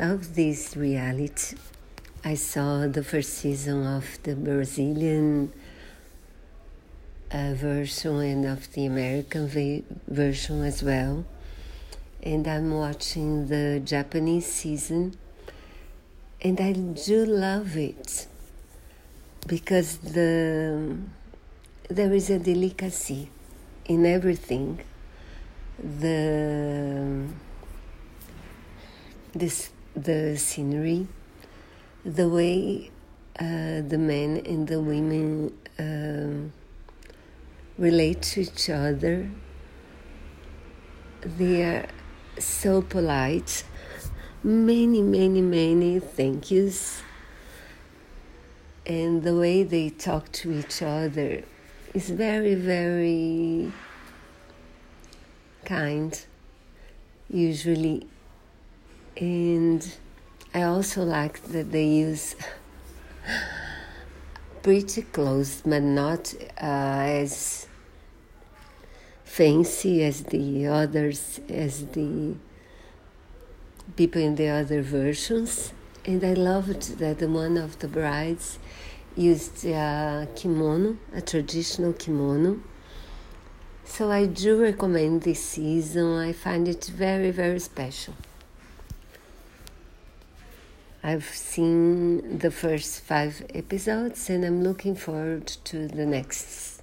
love this reality. I saw the first season of the Brazilian uh, version and of the American version as well. And I'm watching the Japanese season, and I do love it because the there is a delicacy in everything. The this the scenery, the way uh, the men and the women uh, relate to each other. They are so polite. Many, many, many thank yous. And the way they talk to each other is very, very kind, usually. And I also like that they use pretty clothes, but not uh, as fancy as the others, as the people in the other versions. And I loved that one of the brides used a kimono, a traditional kimono. So I do recommend this season. I find it very, very special. I've seen the first five episodes and I'm looking forward to the next.